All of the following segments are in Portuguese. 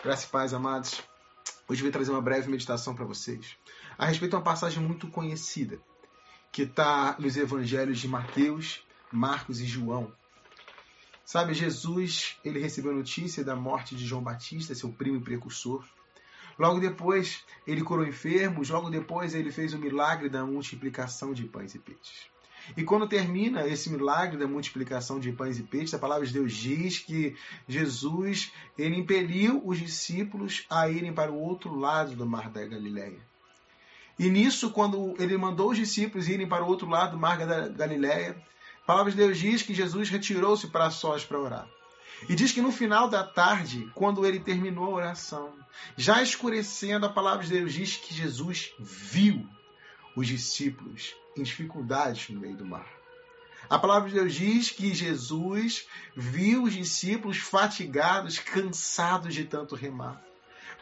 Graças e paz, amados. Hoje vim trazer uma breve meditação para vocês a respeito de uma passagem muito conhecida que está nos evangelhos de Mateus, Marcos e João. Sabe, Jesus, ele recebeu notícia da morte de João Batista, seu primo e precursor. Logo depois, ele curou enfermos, logo depois ele fez o milagre da multiplicação de pães e peixes. E quando termina esse milagre da multiplicação de pães e peixes, a palavra de Deus diz que Jesus ele impeliu os discípulos a irem para o outro lado do mar da Galileia. E nisso, quando ele mandou os discípulos irem para o outro lado do mar da Galileia, a palavra de Deus diz que Jesus retirou-se para sós para orar. E diz que no final da tarde, quando ele terminou a oração, já escurecendo, a palavra de Deus diz que Jesus viu os discípulos em dificuldades no meio do mar. A palavra de Deus diz que Jesus viu os discípulos fatigados, cansados de tanto remar,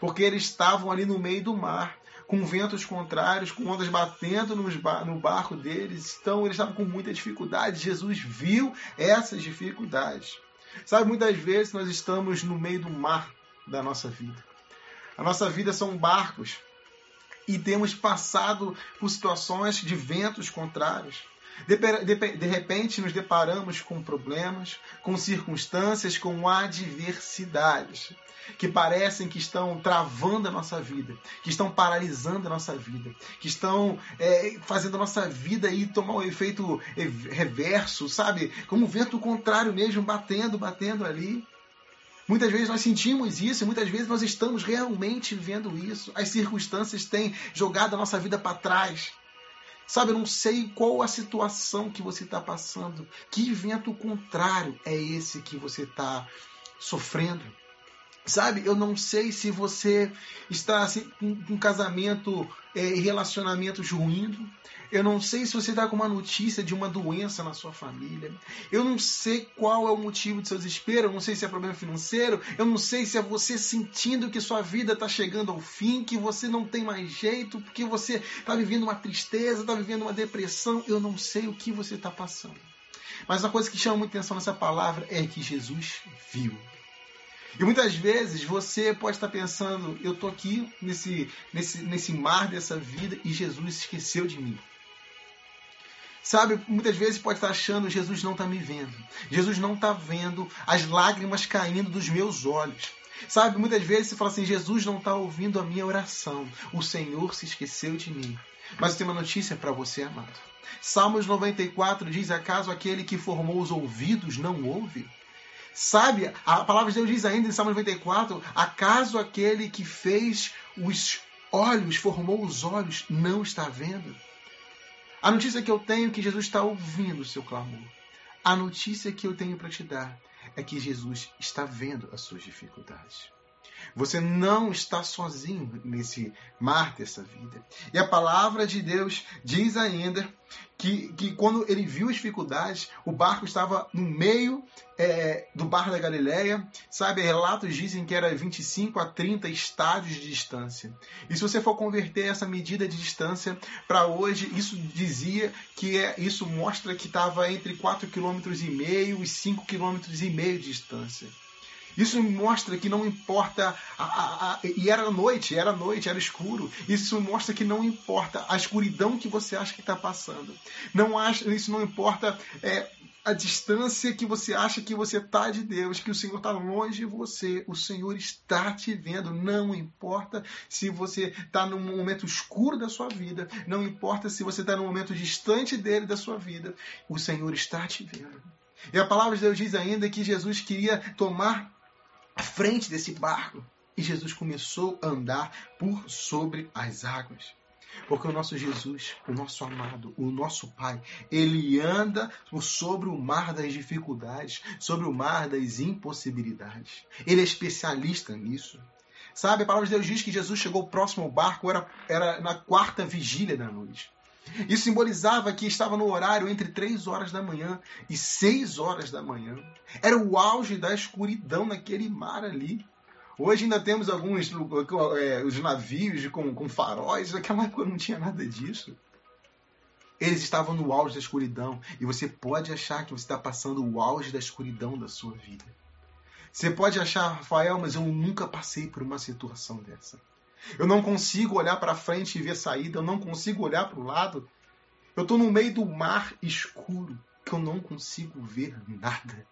porque eles estavam ali no meio do mar, com ventos contrários, com ondas batendo no barco deles, então eles estavam com muita dificuldade. Jesus viu essas dificuldades. Sabe, muitas vezes nós estamos no meio do mar da nossa vida. A nossa vida são barcos e temos passado por situações de ventos contrários. De, de, de, repente nos deparamos com problemas, com circunstâncias, com adversidades que parecem que estão travando a nossa vida, que estão paralisando a nossa vida, que estão é, fazendo a nossa vida aí tomar um efeito reverso, sabe? Como um vento contrário mesmo, batendo, batendo ali. Muitas vezes nós sentimos isso, e muitas vezes nós estamos realmente vivendo isso. As circunstâncias têm jogado a nossa vida para trás. Sabe, eu não sei qual a situação que você está passando. Que vento contrário é esse que você está sofrendo? Sabe, eu não sei se você está assim, com um casamento é, e é, relacionamentos ruindo. Eu não sei se você está com uma notícia de uma doença na sua família. Eu não sei qual é o motivo do seu desespero. Eu não sei se é problema financeiro. Eu não sei se é você sentindo que sua vida está chegando ao fim, que você não tem mais jeito, porque você está vivendo uma tristeza, está vivendo uma depressão. Eu não sei o que você está passando. Mas a coisa que chama muita atenção nessa palavra é que Jesus viu. E muitas vezes você pode estar pensando, eu estou aqui nesse, nesse, nesse mar dessa vida e Jesus esqueceu de mim. Sabe, muitas vezes pode estar achando Jesus não está me vendo. Jesus não está vendo as lágrimas caindo dos meus olhos. Sabe, muitas vezes você fala assim: Jesus não está ouvindo a minha oração. O Senhor se esqueceu de mim. Mas eu tenho uma notícia para você, amado. Salmos 94 diz: Acaso aquele que formou os ouvidos não ouve? Sabe, a palavra de Deus diz ainda em Salmo 94: acaso aquele que fez os olhos, formou os olhos, não está vendo? A notícia que eu tenho é que Jesus está ouvindo o seu clamor. A notícia que eu tenho para te dar é que Jesus está vendo as suas dificuldades. Você não está sozinho nesse mar dessa vida. E a palavra de Deus diz ainda que, que quando ele viu as dificuldades, o barco estava no meio é, do Bar da Galileia. Sabe, relatos dizem que era 25 a 30 estádios de distância. E se você for converter essa medida de distância para hoje, isso dizia que é, isso mostra que estava entre 4,5 km e 5,5 km de distância. Isso mostra que não importa. A, a, a, e era noite, era noite, era escuro. Isso mostra que não importa a escuridão que você acha que está passando. Não acha, isso não importa é, a distância que você acha que você está de Deus, que o Senhor está longe de você. O Senhor está te vendo. Não importa se você está num momento escuro da sua vida. Não importa se você está num momento distante dele da sua vida. O Senhor está te vendo. E a palavra de Deus diz ainda que Jesus queria tomar à frente desse barco. E Jesus começou a andar por sobre as águas. Porque o nosso Jesus, o nosso amado, o nosso Pai, ele anda sobre o mar das dificuldades, sobre o mar das impossibilidades. Ele é especialista nisso. Sabe, a palavra de Deus diz que Jesus chegou próximo ao barco, era, era na quarta vigília da noite. Isso simbolizava que estava no horário entre 3 horas da manhã e 6 horas da manhã. Era o auge da escuridão naquele mar ali. Hoje ainda temos alguns é, os navios com, com faróis, naquela época não tinha nada disso. Eles estavam no auge da escuridão e você pode achar que você está passando o auge da escuridão da sua vida. Você pode achar, Rafael, mas eu nunca passei por uma situação dessa. Eu não consigo olhar para frente e ver saída, eu não consigo olhar para o lado. Eu estou no meio do mar escuro que eu não consigo ver nada.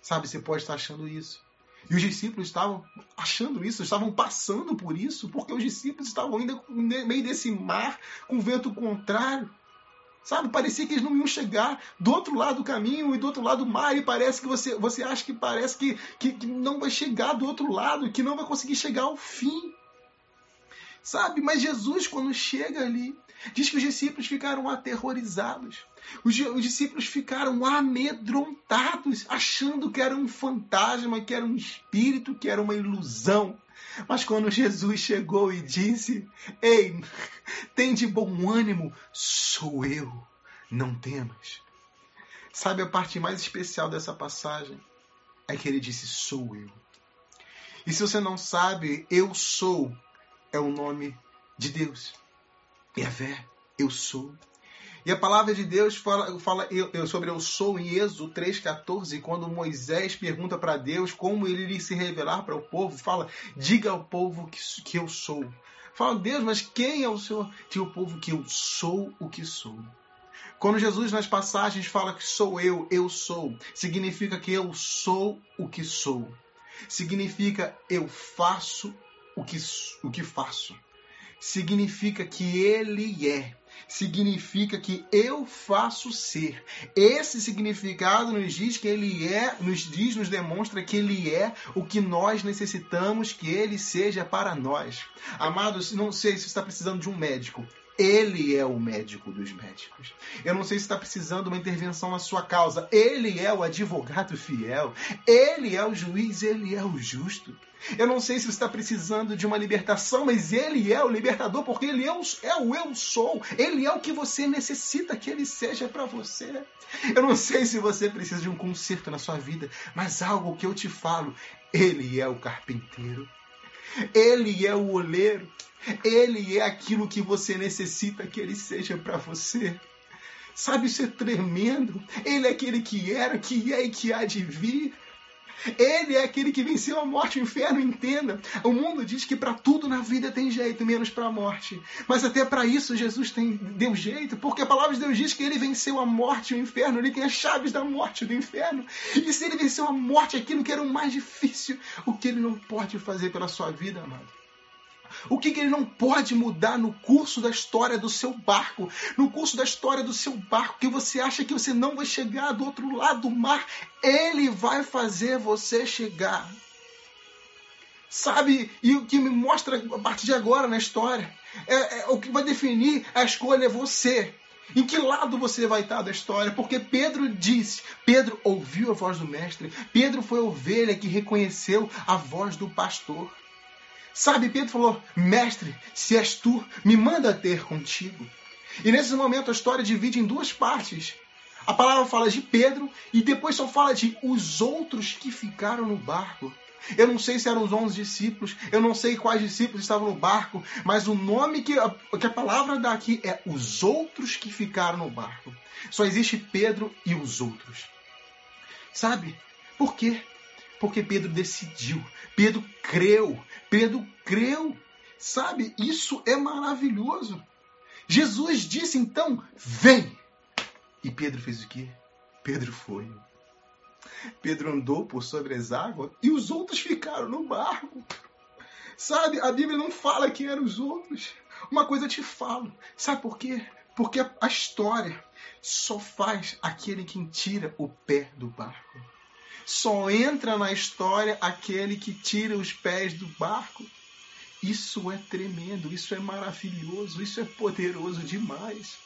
Sabe, você pode estar achando isso. E os discípulos estavam achando isso, estavam passando por isso, porque os discípulos estavam ainda no meio desse mar com vento contrário. Sabe, parecia que eles não iam chegar do outro lado do caminho e do outro lado do mar, e parece que você, você acha que parece que, que, que não vai chegar do outro lado, que não vai conseguir chegar ao fim. Sabe, mas Jesus, quando chega ali, diz que os discípulos ficaram aterrorizados. Os, os discípulos ficaram amedrontados, achando que era um fantasma, que era um espírito, que era uma ilusão. Mas quando Jesus chegou e disse: Ei, tem de bom ânimo, sou eu, não temas. Sabe a parte mais especial dessa passagem? É que ele disse: Sou eu. E se você não sabe, eu sou é o nome de Deus. É a fé, eu sou. E a palavra de Deus fala, fala eu, eu, sobre eu sou em Êxodo 3,14, quando Moisés pergunta para Deus como ele se revelar para o povo, fala, diga ao povo que, que eu sou. Fala, Deus, mas quem é o Senhor? Diga ao povo que eu sou o que sou. Quando Jesus nas passagens fala que sou eu, eu sou, significa que eu sou o que sou. Significa eu faço o que, o que faço. Significa que Ele é significa que eu faço ser. Esse significado nos diz que ele é, nos diz, nos demonstra que ele é o que nós necessitamos que ele seja para nós. Amados, não sei se você está precisando de um médico. Ele é o médico dos médicos. Eu não sei se está precisando de uma intervenção na sua causa. Ele é o advogado fiel. Ele é o juiz, ele é o justo. Eu não sei se você está precisando de uma libertação, mas Ele é o libertador, porque Ele é o, é o eu sou. Ele é o que você necessita que Ele seja para você. Eu não sei se você precisa de um conserto na sua vida, mas algo que eu te falo: Ele é o carpinteiro. Ele é o oleiro. Ele é aquilo que você necessita que Ele seja para você. Sabe, isso é tremendo. Ele é aquele que era, que é e que há de vir. Ele é aquele que venceu a morte, o inferno, entenda. O mundo diz que para tudo na vida tem jeito, menos para a morte. Mas até para isso Jesus tem, deu jeito, porque a palavra de Deus diz que ele venceu a morte e o inferno, ele tem as chaves da morte e do inferno. E se ele venceu a morte, aquilo que era o mais difícil, o que ele não pode fazer pela sua vida, amado? O que, que, ele não pode mudar no curso da história do seu barco? No curso da história do seu barco, que você acha que você não vai chegar do outro lado do mar, ele vai fazer você chegar. Sabe? E o que me mostra a partir de agora na história é, é o que vai definir a escolha é você. Em que lado você vai estar da história? Porque Pedro disse, Pedro ouviu a voz do mestre, Pedro foi a ovelha que reconheceu a voz do pastor. Sabe, Pedro falou: Mestre, se és tu, me manda ter contigo. E nesse momento a história divide em duas partes. A palavra fala de Pedro e depois só fala de os outros que ficaram no barco. Eu não sei se eram os onze discípulos, eu não sei quais discípulos estavam no barco, mas o nome que a, que a palavra dá aqui é os outros que ficaram no barco. Só existe Pedro e os outros. Sabe? Por quê? Porque Pedro decidiu, Pedro creu, Pedro creu. Sabe, isso é maravilhoso. Jesus disse então: vem. E Pedro fez o quê? Pedro foi. Pedro andou por sobre as águas e os outros ficaram no barco. Sabe, a Bíblia não fala quem eram os outros. Uma coisa eu te falo. Sabe por quê? Porque a história só faz aquele que tira o pé do barco. Só entra na história aquele que tira os pés do barco. Isso é tremendo, isso é maravilhoso, isso é poderoso demais.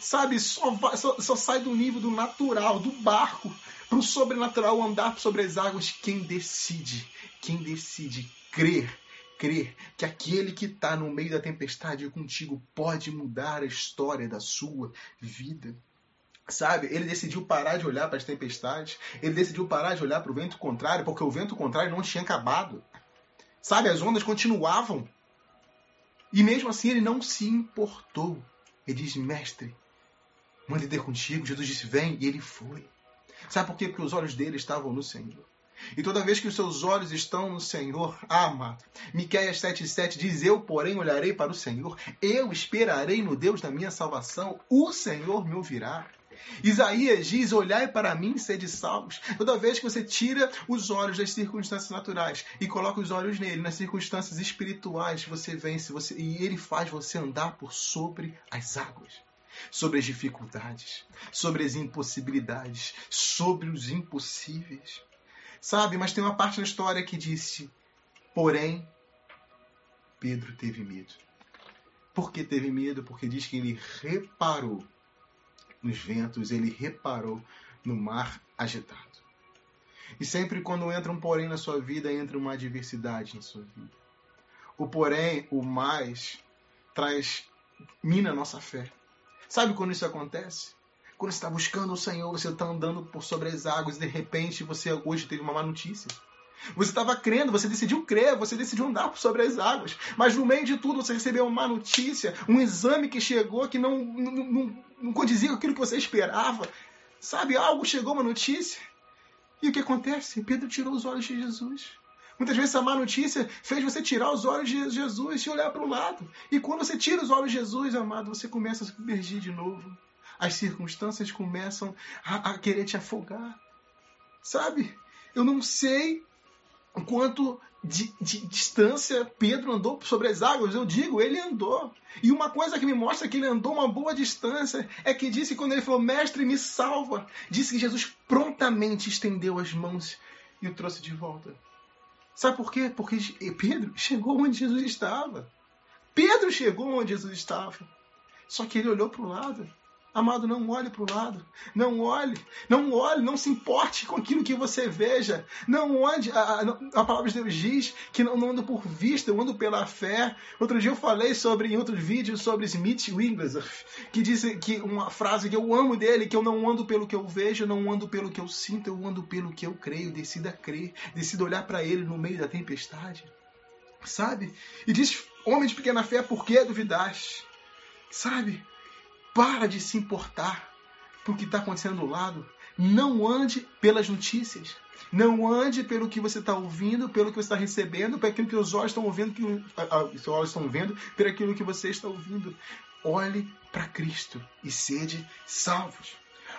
Sabe, só, só, só sai do nível do natural, do barco, para o sobrenatural andar sobre as águas quem decide, quem decide crer, crer que aquele que está no meio da tempestade contigo pode mudar a história da sua vida. Sabe, ele decidiu parar de olhar para as tempestades, ele decidiu parar de olhar para o vento contrário, porque o vento contrário não tinha acabado. Sabe, as ondas continuavam. E mesmo assim ele não se importou. Ele diz: Mestre, manda ter contigo. Jesus disse: Vem, e ele foi. Sabe por quê? Porque os olhos dele estavam no Senhor. E toda vez que os seus olhos estão no Senhor, amado, Miqueias 7,7 diz: Eu, porém, olharei para o Senhor, eu esperarei no Deus da minha salvação, o Senhor me ouvirá. Isaías diz: Olhai para mim e sede salvos. Toda vez que você tira os olhos das circunstâncias naturais e coloca os olhos nele, nas circunstâncias espirituais, você vence você, e ele faz você andar por sobre as águas. Sobre as dificuldades, sobre as impossibilidades, sobre os impossíveis. Sabe, mas tem uma parte na história que disse: Porém, Pedro teve medo. Por que teve medo? Porque diz que ele reparou nos ventos, ele reparou no mar agitado. E sempre quando entra um porém na sua vida, entra uma adversidade na sua vida. O porém, o mais, traz mina a nossa fé. Sabe quando isso acontece? Quando você está buscando o Senhor, você está andando por sobre as águas e de repente você hoje teve uma má notícia. Você estava crendo, você decidiu crer, você decidiu andar sobre as águas. Mas no meio de tudo você recebeu uma notícia, um exame que chegou que não, não, não, não condizia com aquilo que você esperava. Sabe, algo chegou, uma notícia. E o que acontece? Pedro tirou os olhos de Jesus. Muitas vezes essa má notícia fez você tirar os olhos de Jesus e olhar para o lado. E quando você tira os olhos de Jesus, amado, você começa a submergir de novo. As circunstâncias começam a, a querer te afogar. Sabe? Eu não sei quanto de, de, distância Pedro andou sobre as águas. Eu digo, ele andou. E uma coisa que me mostra que ele andou uma boa distância é que disse quando ele falou, mestre, me salva, disse que Jesus prontamente estendeu as mãos e o trouxe de volta. Sabe por quê? Porque Pedro chegou onde Jesus estava. Pedro chegou onde Jesus estava. Só que ele olhou para o lado Amado, não olhe para o lado. Não olhe. Não olhe. Não se importe com aquilo que você veja. Não onde a, a, a, palavra de Deus diz que não, não ando por vista, eu ando pela fé. Outro dia eu falei sobre, em outro vídeo, sobre Smith Wigglesworth, que disse que uma frase que eu amo dele, que eu não ando pelo que eu vejo, não ando pelo que eu sinto, eu ando pelo que eu creio. Decida crer, decida olhar para ele no meio da tempestade. Sabe? E diz, homem de pequena fé, por que duvidaste? Sabe? Para de se importar com o que está acontecendo do lado. Não ande pelas notícias. Não ande pelo que você está ouvindo, pelo que você está recebendo, pelo aquilo que os olhos estão ouvindo, que os olhos estão vendo, pelo aquilo que você está ouvindo. Olhe para Cristo e sede salvos.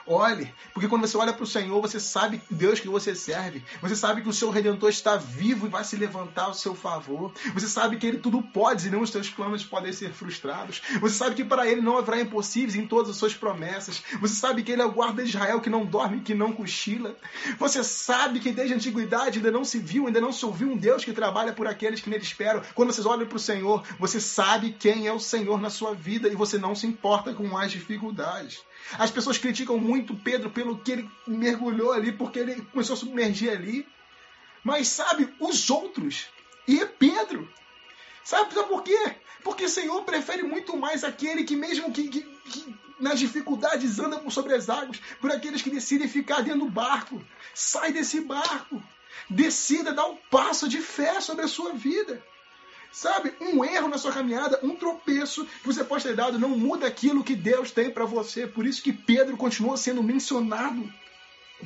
Olhe, porque quando você olha para o Senhor, você sabe Deus que você serve. Você sabe que o seu Redentor está vivo e vai se levantar ao seu favor. Você sabe que Ele tudo pode e não os seus planos podem ser frustrados. Você sabe que para Ele não haverá impossíveis em todas as suas promessas. Você sabe que Ele é o guarda de Israel que não dorme, que não cochila. Você sabe que desde a antiguidade ainda não se viu, ainda não se ouviu um Deus que trabalha por aqueles que nele esperam. Quando vocês olham para o Senhor, você sabe quem é o Senhor na sua vida e você não se importa com as dificuldades. As pessoas criticam muito Pedro pelo que ele mergulhou ali, porque ele começou a submergir ali. Mas sabe, os outros, e Pedro. Sabe, sabe por quê? Porque o Senhor prefere muito mais aquele que, mesmo que, que, que nas dificuldades anda por sobre as águas, por aqueles que decidem ficar dentro do barco. Sai desse barco. Decida dar um passo de fé sobre a sua vida. Sabe, um erro na sua caminhada, um tropeço que você pode ter dado, não muda aquilo que Deus tem para você. Por isso que Pedro continua sendo mencionado.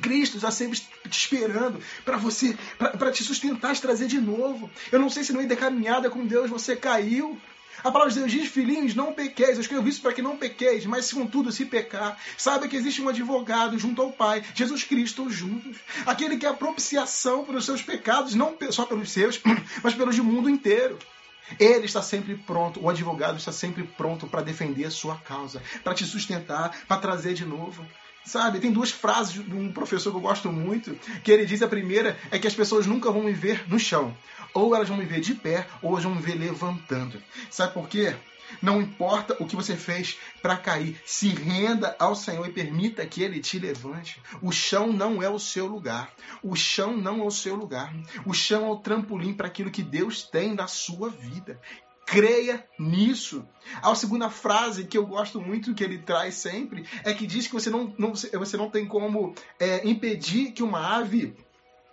Cristo está sempre te esperando para você, para te sustentar, te trazer de novo. Eu não sei se no meio da caminhada com Deus você caiu. A palavra de Deus diz, filhinhos, não pequeis. Eu escrevo isso para que não pequeis, mas se contudo se pecar, saiba que existe um advogado junto ao Pai, Jesus Cristo juntos. Aquele que é a propiciação pelos seus pecados, não só pelos seus, mas pelos do mundo inteiro. Ele está sempre pronto, o advogado está sempre pronto para defender a sua causa, para te sustentar, para trazer de novo. Sabe, tem duas frases de um professor que eu gosto muito, que ele diz a primeira é que as pessoas nunca vão me ver no chão. Ou elas vão me ver de pé, ou elas vão me ver levantando. Sabe por quê? Não importa o que você fez para cair, se renda ao Senhor e permita que Ele te levante. O chão não é o seu lugar. O chão não é o seu lugar. O chão é o trampolim para aquilo que Deus tem na sua vida. Creia nisso. A segunda frase que eu gosto muito que ele traz sempre é que diz que você não, não você não tem como é, impedir que uma ave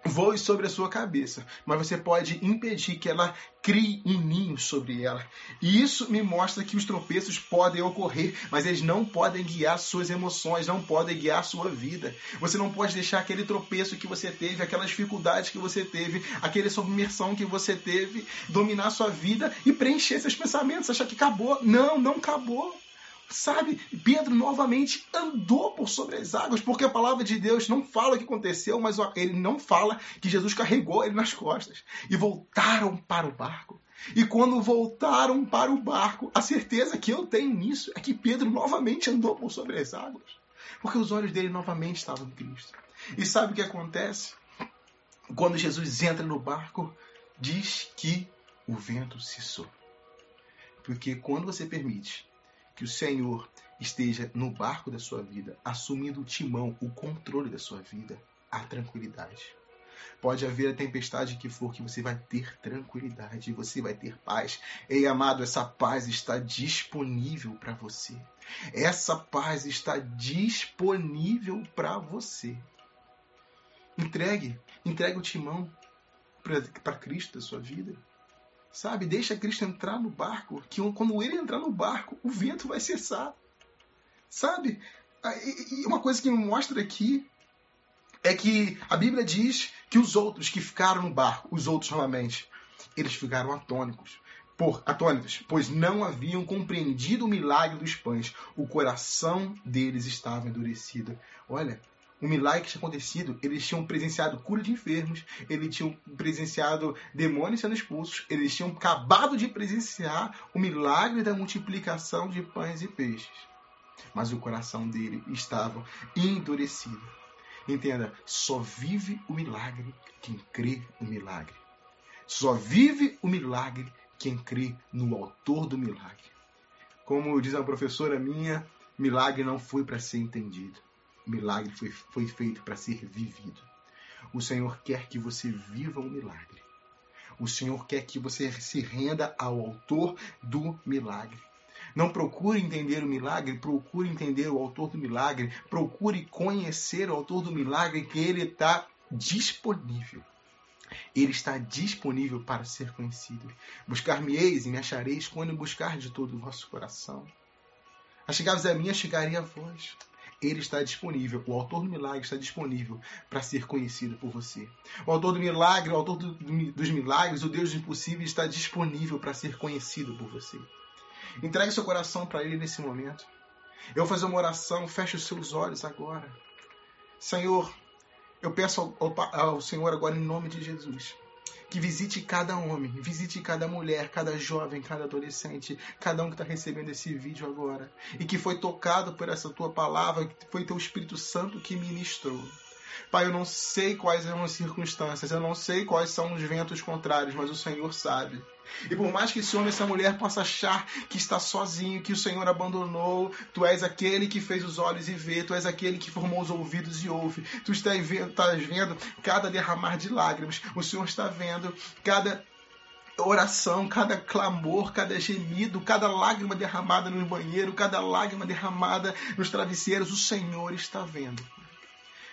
voe sobre a sua cabeça, mas você pode impedir que ela crie um ninho sobre ela. E isso me mostra que os tropeços podem ocorrer, mas eles não podem guiar suas emoções, não podem guiar sua vida. Você não pode deixar aquele tropeço que você teve, aquelas dificuldades que você teve, aquela submersão que você teve, dominar sua vida e preencher seus pensamentos, achar que acabou. Não, não acabou. Sabe, Pedro novamente andou por sobre as águas, porque a palavra de Deus não fala o que aconteceu, mas ele não fala que Jesus carregou ele nas costas. E voltaram para o barco. E quando voltaram para o barco, a certeza que eu tenho nisso é que Pedro novamente andou por sobre as águas. Porque os olhos dele novamente estavam em Cristo. E sabe o que acontece? Quando Jesus entra no barco, diz que o vento cessou. Porque quando você permite que o Senhor esteja no barco da sua vida, assumindo o timão, o controle da sua vida, há tranquilidade. Pode haver a tempestade que for, que você vai ter tranquilidade, você vai ter paz. Ei, amado, essa paz está disponível para você. Essa paz está disponível para você. Entregue, entregue o timão para Cristo da sua vida. Sabe? Deixa Cristo entrar no barco, que quando ele entrar no barco, o vento vai cessar. Sabe? E uma coisa que me mostra aqui é que a Bíblia diz que os outros que ficaram no barco, os outros novamente, eles ficaram atônicos. Por, atônitos, pois não haviam compreendido o milagre dos pães. O coração deles estava endurecido. Olha, um milagre que tinha acontecido, eles tinham presenciado cura de enfermos, eles tinham presenciado demônios sendo expulsos, eles tinham acabado de presenciar o milagre da multiplicação de pães e peixes. Mas o coração dele estava endurecido. Entenda, só vive o milagre quem crê no milagre. Só vive o milagre quem crê no autor do milagre. Como diz uma professora minha, milagre não foi para ser entendido milagre foi, foi feito para ser vivido. O Senhor quer que você viva o milagre. O Senhor quer que você se renda ao autor do milagre. Não procure entender o milagre, procure entender o autor do milagre, procure conhecer o autor do milagre, que ele está disponível. Ele está disponível para ser conhecido. Buscar-me-eis e me achareis quando buscar de todo o vosso coração. Achegai-vos a mim, chegarei a vós ele está disponível, o autor do milagre está disponível para ser conhecido por você. O autor do milagre, o autor do, do, dos milagres, o Deus do impossível está disponível para ser conhecido por você. Entregue seu coração para Ele nesse momento. Eu vou fazer uma oração, feche os seus olhos agora. Senhor, eu peço ao, ao, ao Senhor agora em nome de Jesus que visite cada homem, visite cada mulher, cada jovem, cada adolescente, cada um que está recebendo esse vídeo agora e que foi tocado por essa tua palavra, que foi teu Espírito Santo que ministrou. Pai, eu não sei quais são as circunstâncias, eu não sei quais são os ventos contrários, mas o Senhor sabe. E por mais que esse homem, essa mulher possa achar que está sozinho, que o Senhor abandonou, tu és aquele que fez os olhos e vê, tu és aquele que formou os ouvidos e ouve. Tu estás vendo, estás vendo cada derramar de lágrimas, o Senhor está vendo cada oração, cada clamor, cada gemido, cada lágrima derramada no banheiro, cada lágrima derramada nos travesseiros, o Senhor está vendo.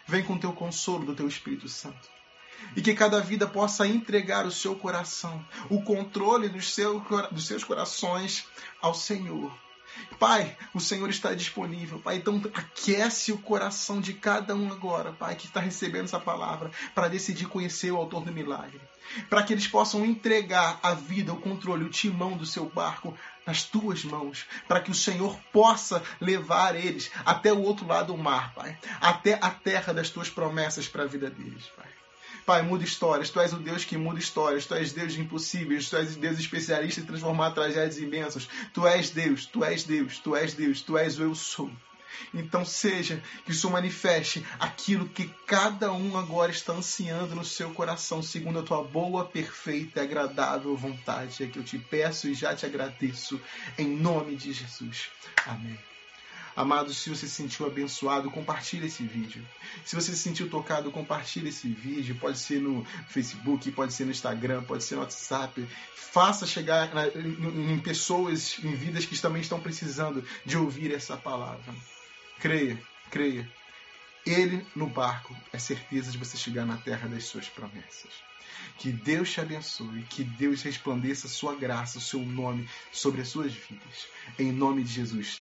Vem com teu consolo do teu Espírito Santo. E que cada vida possa entregar o seu coração, o controle dos, dos seus corações ao Senhor. Pai, o Senhor está disponível, Pai. Então aquece o coração de cada um agora, Pai, que está recebendo essa palavra, para decidir conhecer o autor do milagre. Para que eles possam entregar a vida, o controle, o timão do seu barco nas tuas mãos, para que o Senhor possa levar eles até o outro lado do mar, Pai, até a terra das tuas promessas para a vida deles, Pai. Pai, muda histórias. Tu és o Deus que muda histórias. Tu és Deus de impossíveis. Tu és Deus especialista em transformar tragédias bênçãos. Tu és Deus, tu és Deus, tu és Deus, tu és o eu sou. Então seja que isso manifeste aquilo que cada um agora está ansiando no seu coração, segundo a tua boa, perfeita e agradável vontade. É que eu te peço e já te agradeço, em nome de Jesus. Amém. Amados, se você se sentiu abençoado, compartilhe esse vídeo. Se você se sentiu tocado, compartilhe esse vídeo. Pode ser no Facebook, pode ser no Instagram, pode ser no WhatsApp. Faça chegar em pessoas, em vidas que também estão precisando de ouvir essa palavra. Creia, creia. Ele no barco é certeza de você chegar na terra das suas promessas. Que Deus te abençoe, que Deus resplandeça sua graça, o seu nome sobre as suas vidas. Em nome de Jesus.